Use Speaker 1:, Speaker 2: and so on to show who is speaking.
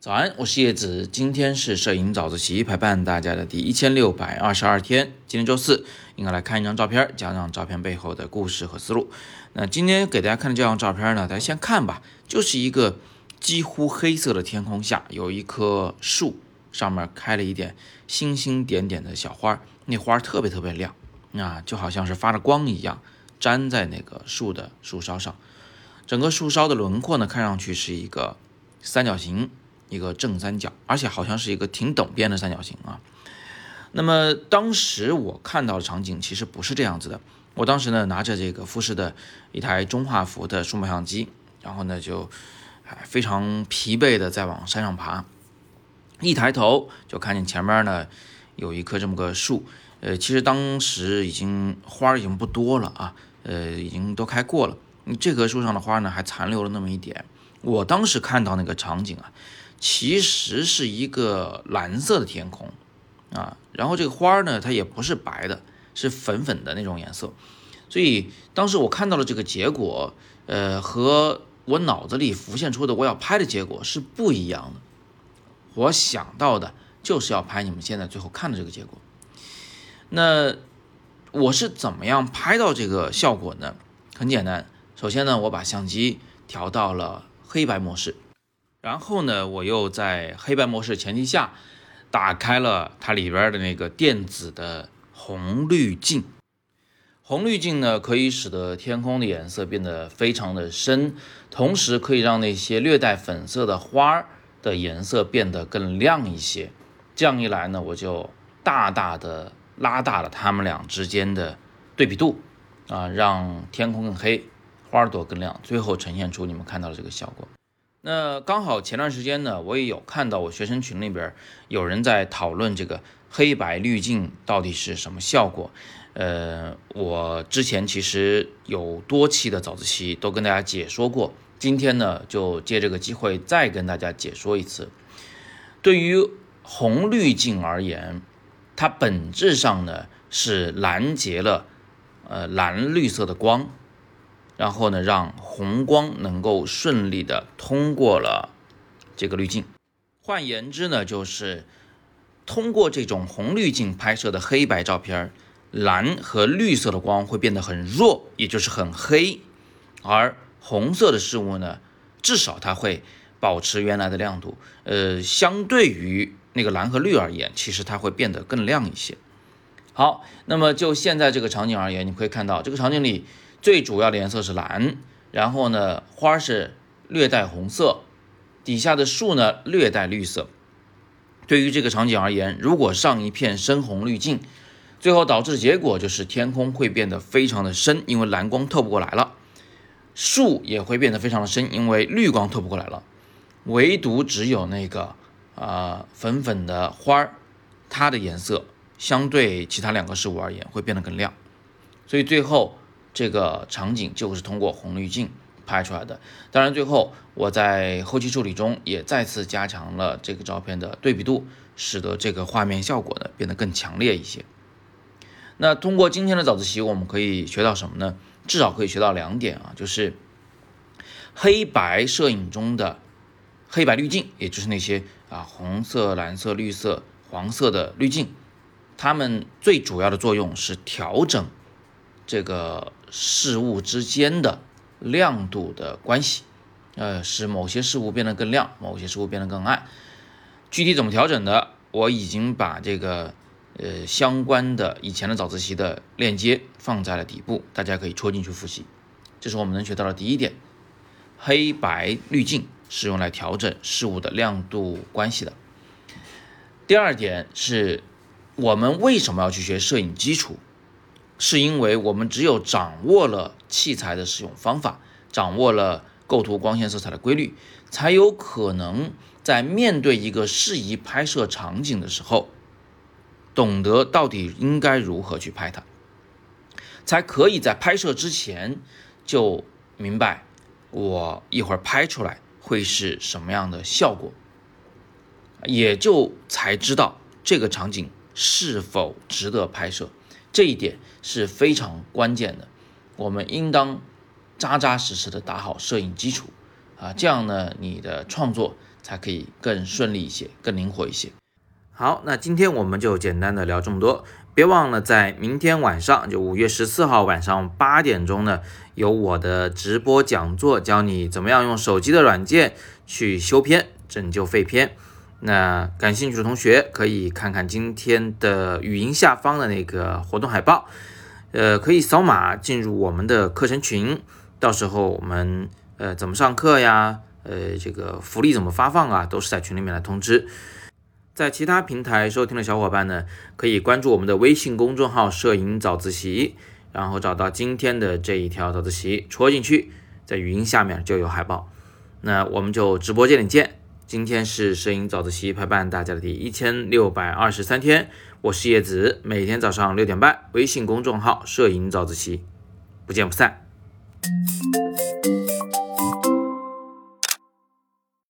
Speaker 1: 早安，我是叶子，今天是摄影早自习陪伴大家的第一千六百二十二天。今天周四，应该来看一张照片，讲讲照片背后的故事和思路。那今天给大家看的这张照片呢，大家先看吧，就是一个几乎黑色的天空下，有一棵树，上面开了一点星星点点的小花，那花特别特别亮，啊，就好像是发着光一样，粘在那个树的树梢上。整个树梢的轮廓呢，看上去是一个三角形。一个正三角，而且好像是一个挺等边的三角形啊。那么当时我看到的场景其实不是这样子的。我当时呢拿着这个富士的一台中画幅的数码相机，然后呢就非常疲惫的在往山上爬。一抬头就看见前面呢有一棵这么个树，呃，其实当时已经花已经不多了啊，呃，已经都开过了。这棵树上的花呢还残留了那么一点。我当时看到那个场景啊。其实是一个蓝色的天空啊，然后这个花呢，它也不是白的，是粉粉的那种颜色，所以当时我看到了这个结果，呃，和我脑子里浮现出的我要拍的结果是不一样的。我想到的就是要拍你们现在最后看的这个结果。那我是怎么样拍到这个效果呢？很简单，首先呢，我把相机调到了黑白模式。然后呢，我又在黑白模式前提下，打开了它里边的那个电子的红滤镜。红滤镜呢，可以使得天空的颜色变得非常的深，同时可以让那些略带粉色的花儿的颜色变得更亮一些。这样一来呢，我就大大的拉大了它们俩之间的对比度，啊，让天空更黑，花朵更亮，最后呈现出你们看到的这个效果。那刚好前段时间呢，我也有看到我学生群里边有人在讨论这个黑白滤镜到底是什么效果。呃，我之前其实有多期的早自习都跟大家解说过，今天呢就借这个机会再跟大家解说一次。对于红滤镜而言，它本质上呢是拦截了呃蓝绿色的光。然后呢，让红光能够顺利的通过了这个滤镜。换言之呢，就是通过这种红滤镜拍摄的黑白照片，蓝和绿色的光会变得很弱，也就是很黑。而红色的事物呢，至少它会保持原来的亮度。呃，相对于那个蓝和绿而言，其实它会变得更亮一些。好，那么就现在这个场景而言，你可以看到这个场景里。最主要的颜色是蓝，然后呢，花是略带红色，底下的树呢略带绿色。对于这个场景而言，如果上一片深红滤镜，最后导致的结果就是天空会变得非常的深，因为蓝光透不过来了；树也会变得非常的深，因为绿光透不过来了。唯独只有那个啊粉粉的花儿，它的颜色相对其他两个事物而言会变得更亮，所以最后。这个场景就是通过红滤镜拍出来的。当然，最后我在后期处理中也再次加强了这个照片的对比度，使得这个画面效果呢变得更强烈一些。那通过今天的早自习，我们可以学到什么呢？至少可以学到两点啊，就是黑白摄影中的黑白滤镜，也就是那些啊红色、蓝色、绿色、黄色的滤镜，它们最主要的作用是调整这个。事物之间的亮度的关系，呃，使某些事物变得更亮，某些事物变得更暗。具体怎么调整的，我已经把这个呃相关的以前的早自习的链接放在了底部，大家可以戳进去复习。这是我们能学到的第一点，黑白滤镜是用来调整事物的亮度关系的。第二点是，我们为什么要去学摄影基础？是因为我们只有掌握了器材的使用方法，掌握了构图、光线、色彩的规律，才有可能在面对一个适宜拍摄场景的时候，懂得到底应该如何去拍它，才可以在拍摄之前就明白我一会儿拍出来会是什么样的效果，也就才知道这个场景是否值得拍摄。这一点是非常关键的，我们应当扎扎实实的打好摄影基础啊，这样呢，你的创作才可以更顺利一些，更灵活一些。好，那今天我们就简单的聊这么多，别忘了在明天晚上，就五月十四号晚上八点钟呢，有我的直播讲座，教你怎么样用手机的软件去修片，拯救废片。那感兴趣的同学可以看看今天的语音下方的那个活动海报，呃，可以扫码进入我们的课程群，到时候我们呃怎么上课呀，呃，这个福利怎么发放啊，都是在群里面来通知。在其他平台收听的小伙伴呢，可以关注我们的微信公众号“摄影早自习”，然后找到今天的这一条早自习，戳进去，在语音下面就有海报。那我们就直播间里见。今天是摄影早自习陪伴大家的第一千六百二十三天，我是叶子，每天早上六点半，微信公众号“摄影早自习”，不见不散。